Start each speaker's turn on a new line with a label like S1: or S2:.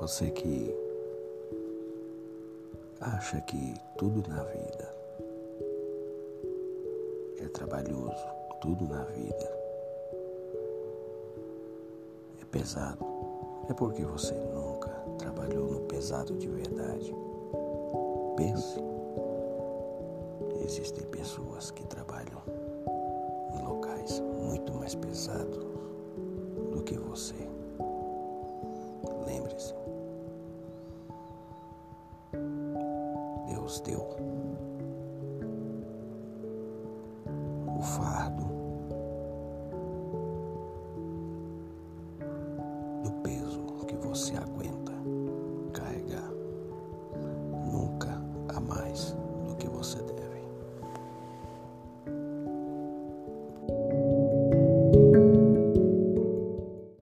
S1: Você que acha que tudo na vida é trabalhoso, tudo na vida é pesado, é porque você nunca trabalhou no pesado de verdade. Pense, existem pessoas que trabalham em locais muito mais pesados do que você. Lembre-se. Deus deu o fardo do peso que você aguenta carregar, nunca a mais do que você deve.